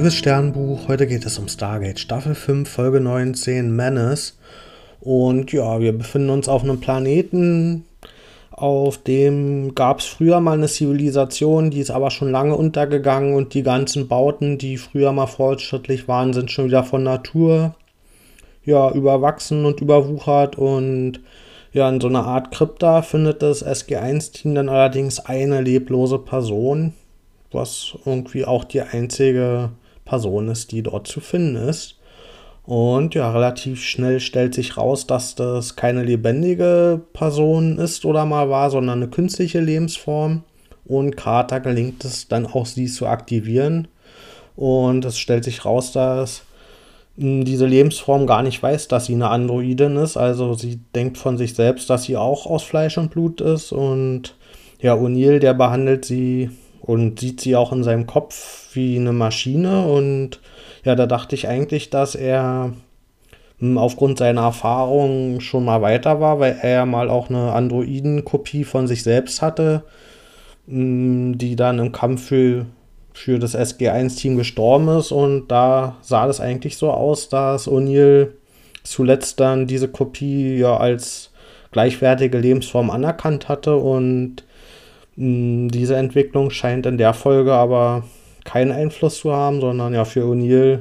Liebes Sternbuch, heute geht es um Stargate Staffel 5, Folge 19, Menace. Und ja, wir befinden uns auf einem Planeten, auf dem gab es früher mal eine Zivilisation, die ist aber schon lange untergegangen und die ganzen Bauten, die früher mal fortschrittlich waren, sind schon wieder von Natur ja, überwachsen und überwuchert und ja, in so einer Art Krypta findet das SG1-Team dann allerdings eine leblose Person, was irgendwie auch die einzige Person ist, die dort zu finden ist. Und ja, relativ schnell stellt sich raus, dass das keine lebendige Person ist oder mal war, sondern eine künstliche Lebensform. Und Carter gelingt es dann auch, sie zu aktivieren. Und es stellt sich raus, dass hm, diese Lebensform gar nicht weiß, dass sie eine Androidin ist. Also sie denkt von sich selbst, dass sie auch aus Fleisch und Blut ist. Und ja, O'Neill, der behandelt sie und sieht sie auch in seinem Kopf wie eine Maschine. Und ja, da dachte ich eigentlich, dass er hm, aufgrund seiner Erfahrung schon mal weiter war, weil er ja mal auch eine Androiden-Kopie von sich selbst hatte, hm, die dann im Kampf für, für das SG1-Team gestorben ist. Und da sah das eigentlich so aus, dass O'Neill zuletzt dann diese Kopie ja als gleichwertige Lebensform anerkannt hatte und diese Entwicklung scheint in der Folge aber keinen Einfluss zu haben, sondern ja, für O'Neill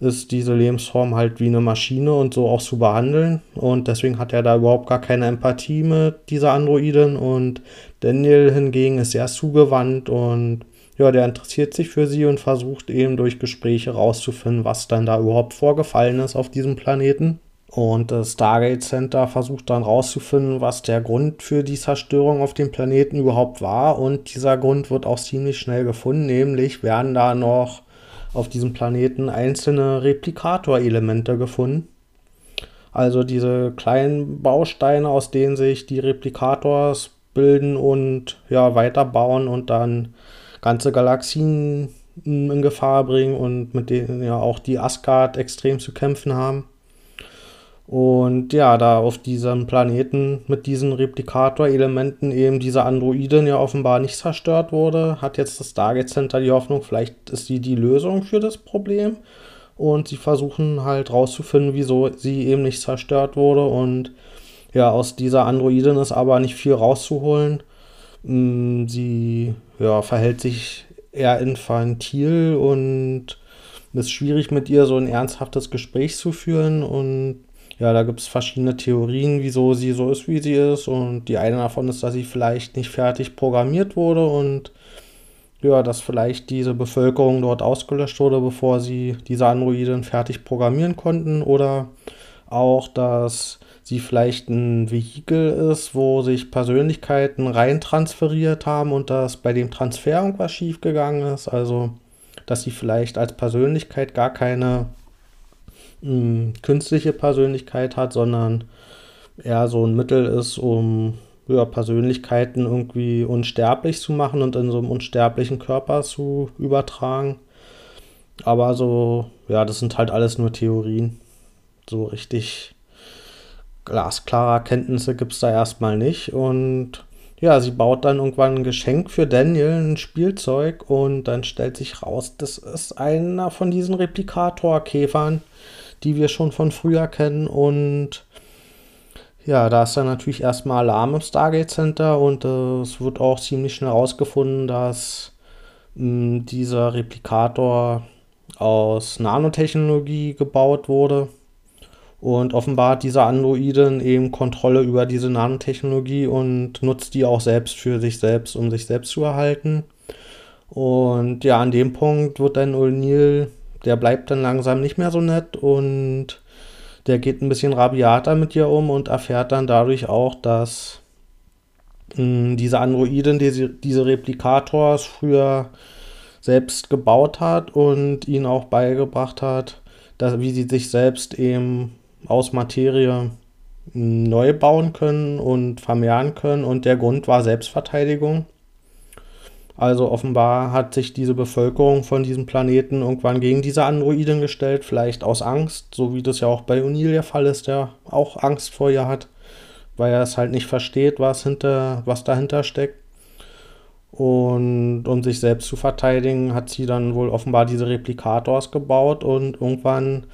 ist diese Lebensform halt wie eine Maschine und so auch zu behandeln. Und deswegen hat er da überhaupt gar keine Empathie mit dieser Androidin. Und Daniel hingegen ist sehr zugewandt und ja, der interessiert sich für sie und versucht eben durch Gespräche rauszufinden, was dann da überhaupt vorgefallen ist auf diesem Planeten. Und das Stargate Center versucht dann rauszufinden, was der Grund für die Zerstörung auf dem Planeten überhaupt war. Und dieser Grund wird auch ziemlich schnell gefunden, nämlich werden da noch auf diesem Planeten einzelne Replikatorelemente gefunden. Also diese kleinen Bausteine, aus denen sich die Replikators bilden und ja, weiterbauen und dann ganze Galaxien in Gefahr bringen und mit denen ja auch die Asgard extrem zu kämpfen haben. Und ja, da auf diesem Planeten mit diesen Replikator-Elementen eben diese Androidin ja offenbar nicht zerstört wurde, hat jetzt das Stargate Center die Hoffnung, vielleicht ist sie die Lösung für das Problem. Und sie versuchen halt rauszufinden, wieso sie eben nicht zerstört wurde. Und ja, aus dieser Androidin ist aber nicht viel rauszuholen. Mm, sie ja, verhält sich eher infantil und ist schwierig mit ihr so ein ernsthaftes Gespräch zu führen und ja, da gibt es verschiedene Theorien, wieso sie so ist, wie sie ist. Und die eine davon ist, dass sie vielleicht nicht fertig programmiert wurde und ja, dass vielleicht diese Bevölkerung dort ausgelöscht wurde, bevor sie diese Androiden fertig programmieren konnten. Oder auch, dass sie vielleicht ein Vehikel ist, wo sich Persönlichkeiten rein transferiert haben und dass bei dem Transfer irgendwas schiefgegangen ist. Also, dass sie vielleicht als Persönlichkeit gar keine künstliche Persönlichkeit hat, sondern eher so ein Mittel ist, um ja, Persönlichkeiten irgendwie unsterblich zu machen und in so einem unsterblichen Körper zu übertragen. Aber so, ja, das sind halt alles nur Theorien. So richtig glasklare Erkenntnisse gibt es da erstmal nicht. Und ja, sie baut dann irgendwann ein Geschenk für Daniel, ein Spielzeug, und dann stellt sich raus, das ist einer von diesen Replikatorkäfern, die wir schon von früher kennen. Und ja, da ist dann natürlich erstmal Alarm im Stargate Center und äh, es wird auch ziemlich schnell herausgefunden, dass mh, dieser Replikator aus Nanotechnologie gebaut wurde. Und offenbar hat dieser Androiden eben Kontrolle über diese Nanotechnologie und nutzt die auch selbst für sich selbst, um sich selbst zu erhalten. Und ja, an dem Punkt wird dann O'Neill der bleibt dann langsam nicht mehr so nett und der geht ein bisschen rabiater mit ihr um und erfährt dann dadurch auch, dass mh, hm, diese Androidin, die diese Replikators früher selbst gebaut hat und ihnen auch beigebracht hat, dass, wie sie sich selbst eben aus Materie hm, neu bauen können und vermehren können. Und der Grund war Selbstverteidigung. Also offenbar hat sich diese Bevölkerung von diesem Planeten irgendwann gegen diese Androiden gestellt, vielleicht aus Angst, so wie das ja auch bei O'Neill der Fall ist, der auch Angst vor ihr hat, weil er es halt nicht versteht, was, hinter, was dahinter steckt. Und um sich selbst zu verteidigen, hat sie dann wohl offenbar diese Replikators gebaut und irgendwann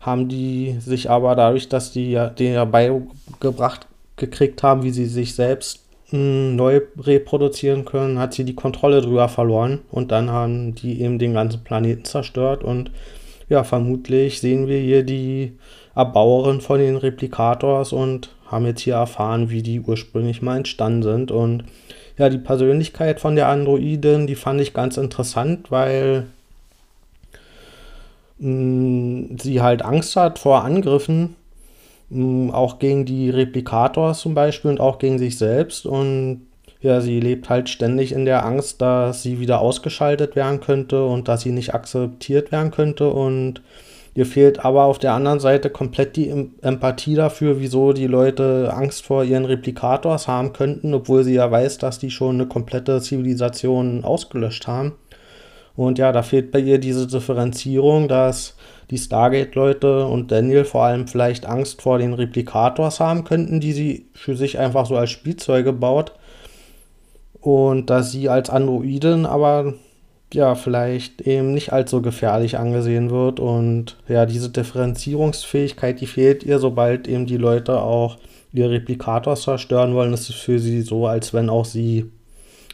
haben die sich aber dadurch, dass die ja den ja beigebracht gekriegt haben, wie sie sich selbst neu reproduzieren können, hat sie die Kontrolle drüber verloren und dann haben die eben den ganzen Planeten zerstört und ja, vermutlich sehen wir hier die Erbauerin von den Replikators und haben jetzt hier erfahren, wie die ursprünglich mal entstanden sind und ja, die Persönlichkeit von der Androidin, die fand ich ganz interessant, weil mh, mm, sie halt Angst hat vor Angriffen, auch gegen die Replikators zum Beispiel und auch gegen sich selbst. Und ja, sie lebt halt ständig in der Angst, dass sie wieder ausgeschaltet werden könnte und dass sie nicht akzeptiert werden könnte und Ihr fehlt aber auf der anderen Seite komplett die Empathie dafür, wieso die Leute Angst vor ihren Replikators haben könnten, obwohl sie ja weiß, dass die schon eine komplette Zivilisation ausgelöscht haben. Und ja, da fehlt bei ihr diese Differenzierung, dass die Stargate-Leute und Daniel vor allem vielleicht Angst vor den Replikators haben könnten, die sie für sich einfach so als Spielzeuge baut. Und dass sie als Androidin aber ja, vielleicht eben nicht allzu gefährlich angesehen wird. Und ja, diese Differenzierungsfähigkeit, die fehlt ihr, sobald eben die Leute auch ihre Replikators zerstören wollen, ist für sie so, als wenn auch sie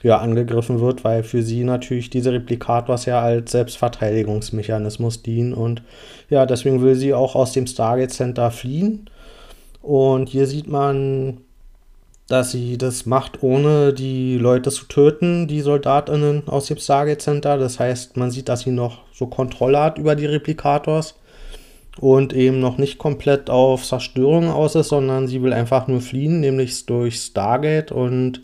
ja, angegriffen wird, weil für sie natürlich diese Replikators ja als Selbstverteidigungsmechanismus dienen. Und ja, deswegen will sie auch aus dem Stargate Center fliehen. Und hier sieht man dass sie das macht, ohne die Leute zu töten, die Soldatinnen aus dem Stargate Center. Das heißt, man sieht, dass sie noch so Kontrolle hat über die Replikators und eben noch nicht komplett auf Zerstörung aus ist, sondern sie will einfach nur fliehen, nämlich durch Stargate. Und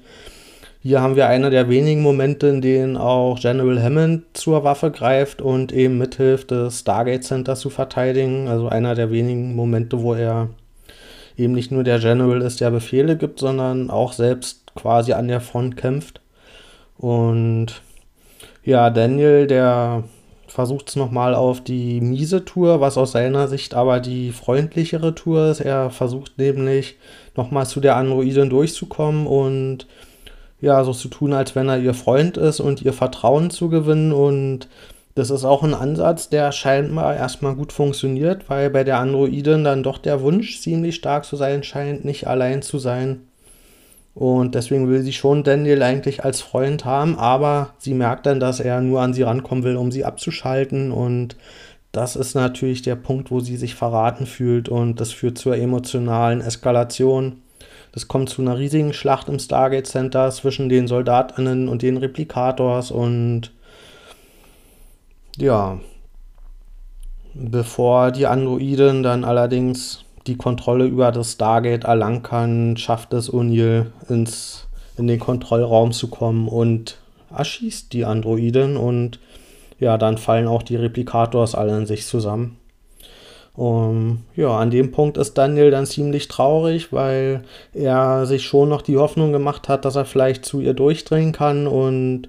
hier haben wir einer der wenigen Momente, in denen auch General Hammond zur Waffe greift und eben mithilft, das Stargate Center zu verteidigen. Also einer der wenigen Momente, wo er eben nicht nur der General ist, der Befehle gibt, sondern auch selbst quasi an der Front kämpft. Und ja, Daniel, der versucht es nochmal auf die miese Tour, was aus seiner Sicht aber die freundlichere Tour ist. Er versucht nämlich nochmal zu der Androidin durchzukommen und ja, so zu tun, als wenn er ihr Freund ist und ihr Vertrauen zu gewinnen und das ist auch ein Ansatz, der scheinbar erstmal gut funktioniert, weil bei der Androidin dann doch der Wunsch ziemlich stark zu sein scheint, nicht allein zu sein. Und deswegen will sie schon Daniel eigentlich als Freund haben, aber sie merkt dann, dass er nur an sie rankommen will, um sie abzuschalten. Und das ist natürlich der Punkt, wo sie sich verraten fühlt und das führt zur emotionalen Eskalation. Das kommt zu einer riesigen Schlacht im Stargate Center zwischen den Soldatinnen und den Replikators und ja, bevor die Androiden dann allerdings die Kontrolle über das Stargate erlangen kann, schafft es O'Neill ins, in den Kontrollraum zu kommen und erschießt die Androiden und ja, dann fallen auch die Replikators alle in sich zusammen. Um, ja, an dem Punkt ist Daniel dann ziemlich traurig, weil er sich schon noch die Hoffnung gemacht hat, dass er vielleicht zu ihr durchdringen kann und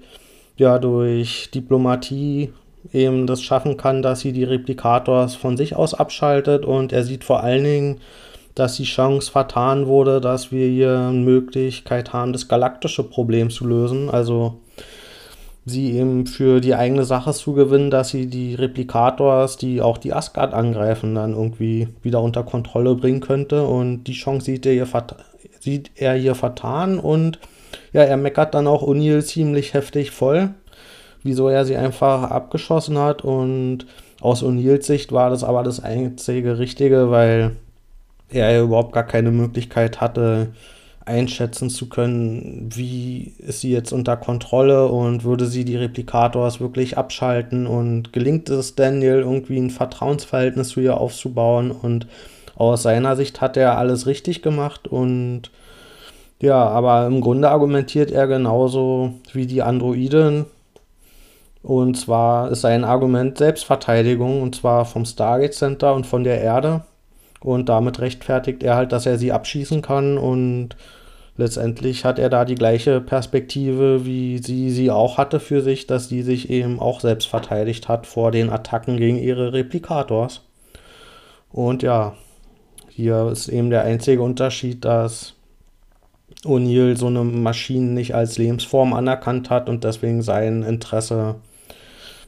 ja, durch Diplomatie eben das schaffen kann, dass sie die Replikators von sich aus abschaltet und er sieht vor allen Dingen, dass die Chance vertan wurde, dass wir hier eine Möglichkeit haben, das galaktische Problem zu lösen. Also sie eben für die eigene Sache zu gewinnen, dass sie die Replikators, die auch die Asgard angreifen, dann irgendwie wieder unter Kontrolle bringen könnte. Und die Chance sieht er hier, sieht er hier vertan und ja, er meckert dann auch O'Neill ziemlich heftig voll wieso er sie einfach abgeschossen hat. Und aus O'Neills Sicht war das aber das einzige Richtige, weil er ja überhaupt gar keine Möglichkeit hatte, einschätzen zu können, wie ist sie jetzt unter Kontrolle und würde sie die Replikators wirklich abschalten und gelingt es Daniel irgendwie ein Vertrauensverhältnis zu ihr aufzubauen und aus seiner Sicht hat er alles richtig gemacht und ja, aber im Grunde argumentiert er genauso wie die Androiden, und zwar ist sein Argument Selbstverteidigung, und zwar vom Stargate Center und von der Erde. Und damit rechtfertigt er halt, dass er sie abschießen kann. Und letztendlich hat er da die gleiche Perspektive, wie sie sie auch hatte für sich, dass sie sich eben auch selbst verteidigt hat vor den Attacken gegen ihre Replikators. Und ja, hier ist eben der einzige Unterschied, dass O'Neill so eine Maschine nicht als Lebensform anerkannt hat und deswegen sein Interesse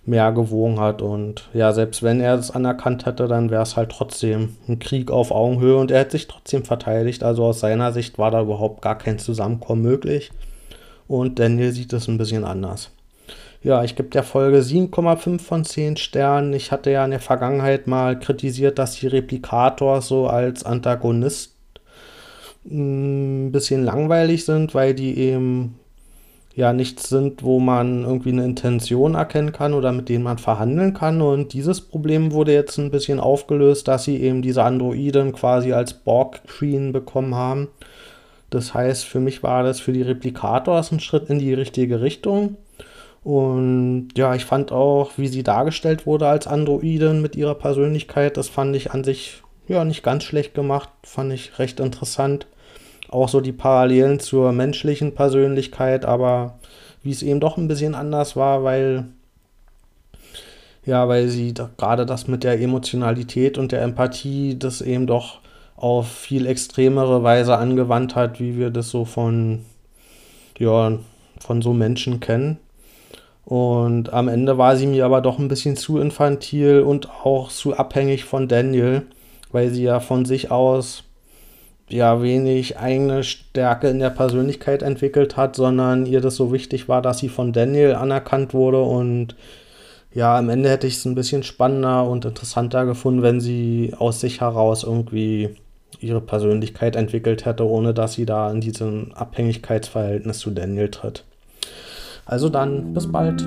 mehr gewogen hat. Und ja, selbst wenn er es anerkannt hätte, dann wäre es halt trotzdem ein Krieg auf Augenhöhe und er hätte sich trotzdem verteidigt. Also aus seiner Sicht war da überhaupt gar kein Zusammenkommen möglich. Und Daniel sieht es ein bisschen anders. Ja, ich gebe der Folge 7,5 von 10 Sternen. Ich hatte ja in der Vergangenheit mal kritisiert, dass die Replikators so als Antagonist ein bisschen langweilig sind, weil die eben ja nichts sind, wo man irgendwie eine Intention erkennen kann oder mit denen man verhandeln kann. Und dieses Problem wurde jetzt ein bisschen aufgelöst, dass sie eben diese Androiden quasi als Borg Queen bekommen haben. Das heißt, für mich war das für die Replikators ein Schritt in die richtige Richtung. Und ja, ich fand auch, wie sie dargestellt wurde als Androidin mit ihrer Persönlichkeit, das fand ich an sich ja nicht ganz schlecht gemacht, fand ich recht interessant auch so die Parallelen zur menschlichen Persönlichkeit, aber wie es eben doch ein bisschen anders war, weil ja, weil sie da, gerade das mit der Emotionalität und der Empathie das eben doch auf viel extremere Weise angewandt hat, wie wir das so von ja, von so Menschen kennen. Und am Ende war sie mir aber doch ein bisschen zu infantil und auch zu abhängig von Daniel, weil sie ja von sich aus ja wenig eigene Stärke in der Persönlichkeit entwickelt hat, sondern ihr das so wichtig war, dass sie von Daniel anerkannt wurde und ja, am Ende hätte ich es ein bisschen spannender und interessanter gefunden, wenn sie aus sich heraus irgendwie ihre Persönlichkeit entwickelt hätte, ohne dass sie da in diesem Abhängigkeitsverhältnis zu Daniel tritt. Also dann, bis bald.